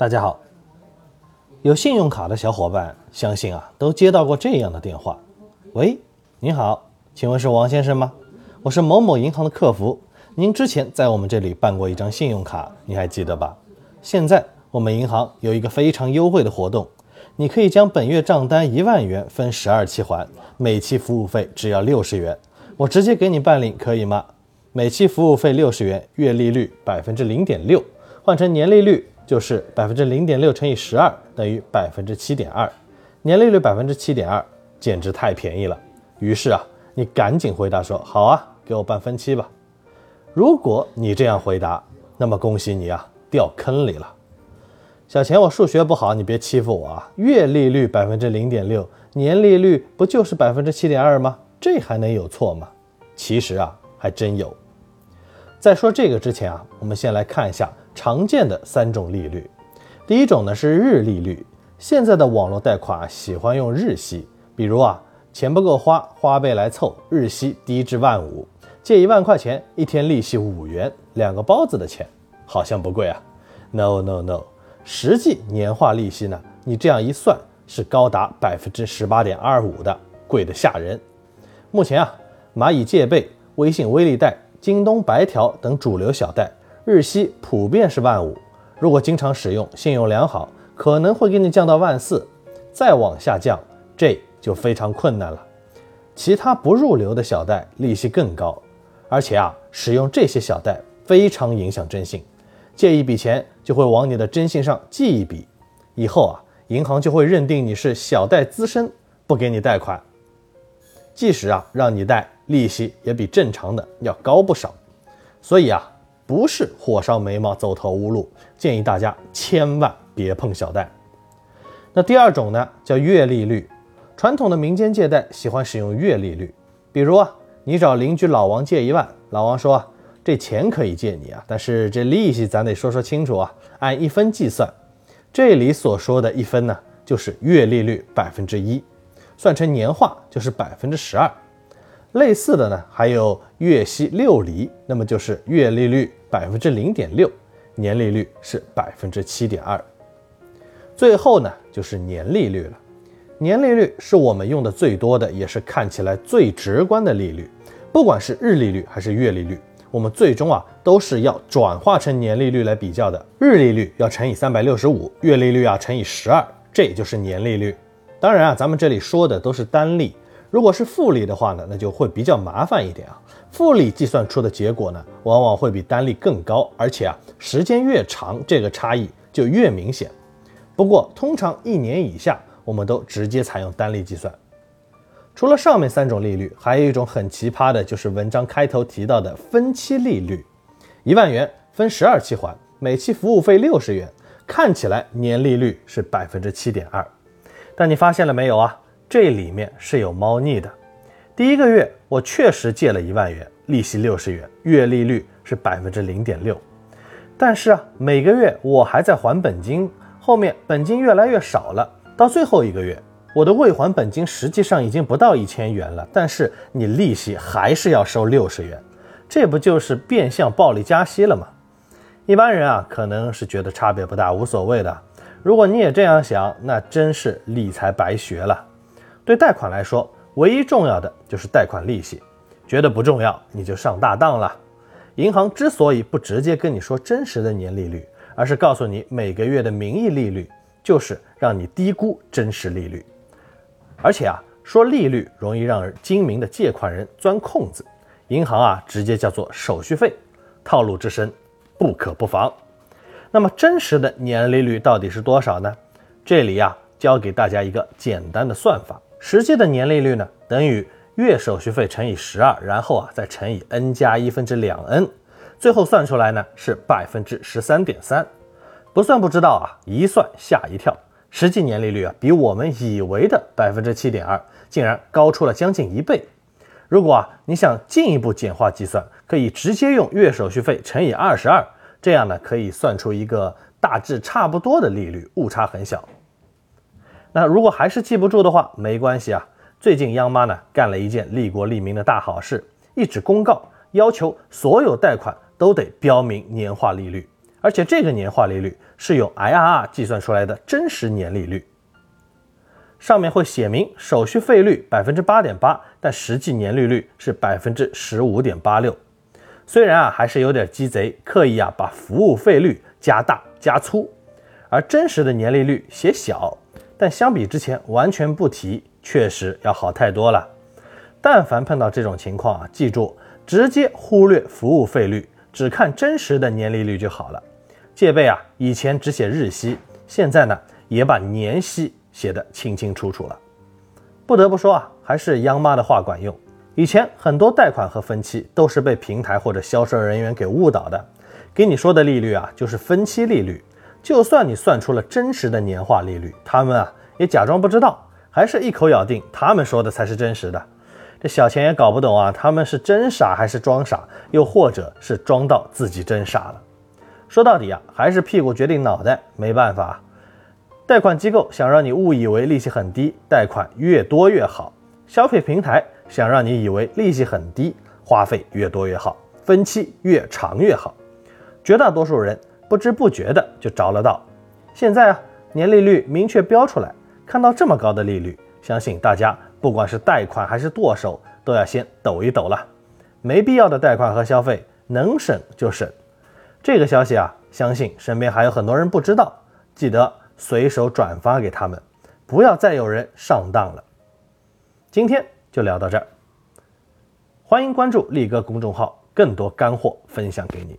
大家好，有信用卡的小伙伴，相信啊都接到过这样的电话。喂，您好，请问是王先生吗？我是某某银行的客服，您之前在我们这里办过一张信用卡，你还记得吧？现在我们银行有一个非常优惠的活动，你可以将本月账单一万元分十二期还，每期服务费只要六十元，我直接给你办理，可以吗？每期服务费六十元，月利率百分之零点六，换成年利率。就是百分之零点六乘以十二等于百分之七点二，年利率百分之七点二，简直太便宜了。于是啊，你赶紧回答说好啊，给我办分期吧。如果你这样回答，那么恭喜你啊，掉坑里了。小钱，我数学不好，你别欺负我啊。月利率百分之零点六，年利率不就是百分之七点二吗？这还能有错吗？其实啊，还真有。在说这个之前啊，我们先来看一下。常见的三种利率，第一种呢是日利率。现在的网络贷款喜欢用日息，比如啊，钱不够花，花呗来凑，日息低至万五，借一万块钱，一天利息五元，两个包子的钱，好像不贵啊。No No No，实际年化利息呢，你这样一算，是高达百分之十八点二五的，贵得吓人。目前啊，蚂蚁借呗、微信微利贷、京东白条等主流小贷。日息普遍是万五，如果经常使用，信用良好，可能会给你降到万四，再往下降，这就非常困难了。其他不入流的小贷利息更高，而且啊，使用这些小贷非常影响征信，借一笔钱就会往你的征信上记一笔，以后啊，银行就会认定你是小贷滋生，不给你贷款，即使啊让你贷，利息也比正常的要高不少，所以啊。不是火烧眉毛走投无路，建议大家千万别碰小贷。那第二种呢，叫月利率。传统的民间借贷喜欢使用月利率，比如啊，你找邻居老王借一万，老王说这钱可以借你啊，但是这利息咱得说说清楚啊，按一分计算。这里所说的一分呢，就是月利率百分之一，算成年化就是百分之十二。类似的呢，还有月息六厘，那么就是月利率百分之零点六，年利率是百分之七点二。最后呢，就是年利率了。年利率是我们用的最多的，也是看起来最直观的利率。不管是日利率还是月利率，我们最终啊都是要转化成年利率来比较的。日利率要乘以三百六十五，月利率啊乘以十二，这也就是年利率。当然啊，咱们这里说的都是单利。如果是复利的话呢，那就会比较麻烦一点啊。复利计算出的结果呢，往往会比单利更高，而且啊，时间越长，这个差异就越明显。不过，通常一年以下，我们都直接采用单利计算。除了上面三种利率，还有一种很奇葩的，就是文章开头提到的分期利率。一万元分十二期还，每期服务费六十元，看起来年利率是百分之七点二，但你发现了没有啊？这里面是有猫腻的。第一个月我确实借了一万元，利息六十元，月利率是百分之零点六。但是啊，每个月我还在还本金，后面本金越来越少了。到最后一个月，我的未还本金实际上已经不到一千元了，但是你利息还是要收六十元，这不就是变相暴力加息了吗？一般人啊，可能是觉得差别不大，无所谓的。如果你也这样想，那真是理财白学了。对贷款来说，唯一重要的就是贷款利息，觉得不重要你就上大当了。银行之所以不直接跟你说真实的年利率，而是告诉你每个月的名义利率，就是让你低估真实利率。而且啊，说利率容易让人精明的借款人钻空子，银行啊直接叫做手续费，套路之深，不可不防。那么真实的年利率到底是多少呢？这里呀，教给大家一个简单的算法。实际的年利率呢，等于月手续费乘以十二，然后啊再乘以 n 加一分之两 n，最后算出来呢是百分之十三点三。不算不知道啊，一算吓一跳，实际年利率啊比我们以为的百分之七点二竟然高出了将近一倍。如果啊你想进一步简化计算，可以直接用月手续费乘以二十二，这样呢可以算出一个大致差不多的利率，误差很小。那如果还是记不住的话，没关系啊。最近央妈呢干了一件利国利民的大好事，一纸公告要求所有贷款都得标明年化利率，而且这个年化利率是用 IRR 计算出来的真实年利率，上面会写明手续费率百分之八点八，但实际年利率是百分之十五点八六。虽然啊还是有点鸡贼，刻意啊把服务费率加大加粗，而真实的年利率写小，但相比之前完全不提，确实要好太多了。但凡碰到这种情况啊，记住直接忽略服务费率，只看真实的年利率就好了。借呗啊，以前只写日息，现在呢也把年息写得清清楚楚了。不得不说啊，还是央妈的话管用。以前很多贷款和分期都是被平台或者销售人员给误导的，给你说的利率啊就是分期利率，就算你算出了真实的年化利率，他们啊也假装不知道，还是一口咬定他们说的才是真实的。这小钱也搞不懂啊，他们是真傻还是装傻，又或者是装到自己真傻了？说到底啊，还是屁股决定脑袋，没办法。贷款机构想让你误以为利息很低，贷款越多越好；消费平台想让你以为利息很低，花费越多越好，分期越长越好。绝大多数人不知不觉的就着了道。现在啊，年利率明确标出来，看到这么高的利率，相信大家不管是贷款还是剁手，都要先抖一抖了。没必要的贷款和消费，能省就省。这个消息啊，相信身边还有很多人不知道，记得随手转发给他们，不要再有人上当了。今天就聊到这儿，欢迎关注力哥公众号，更多干货分享给你。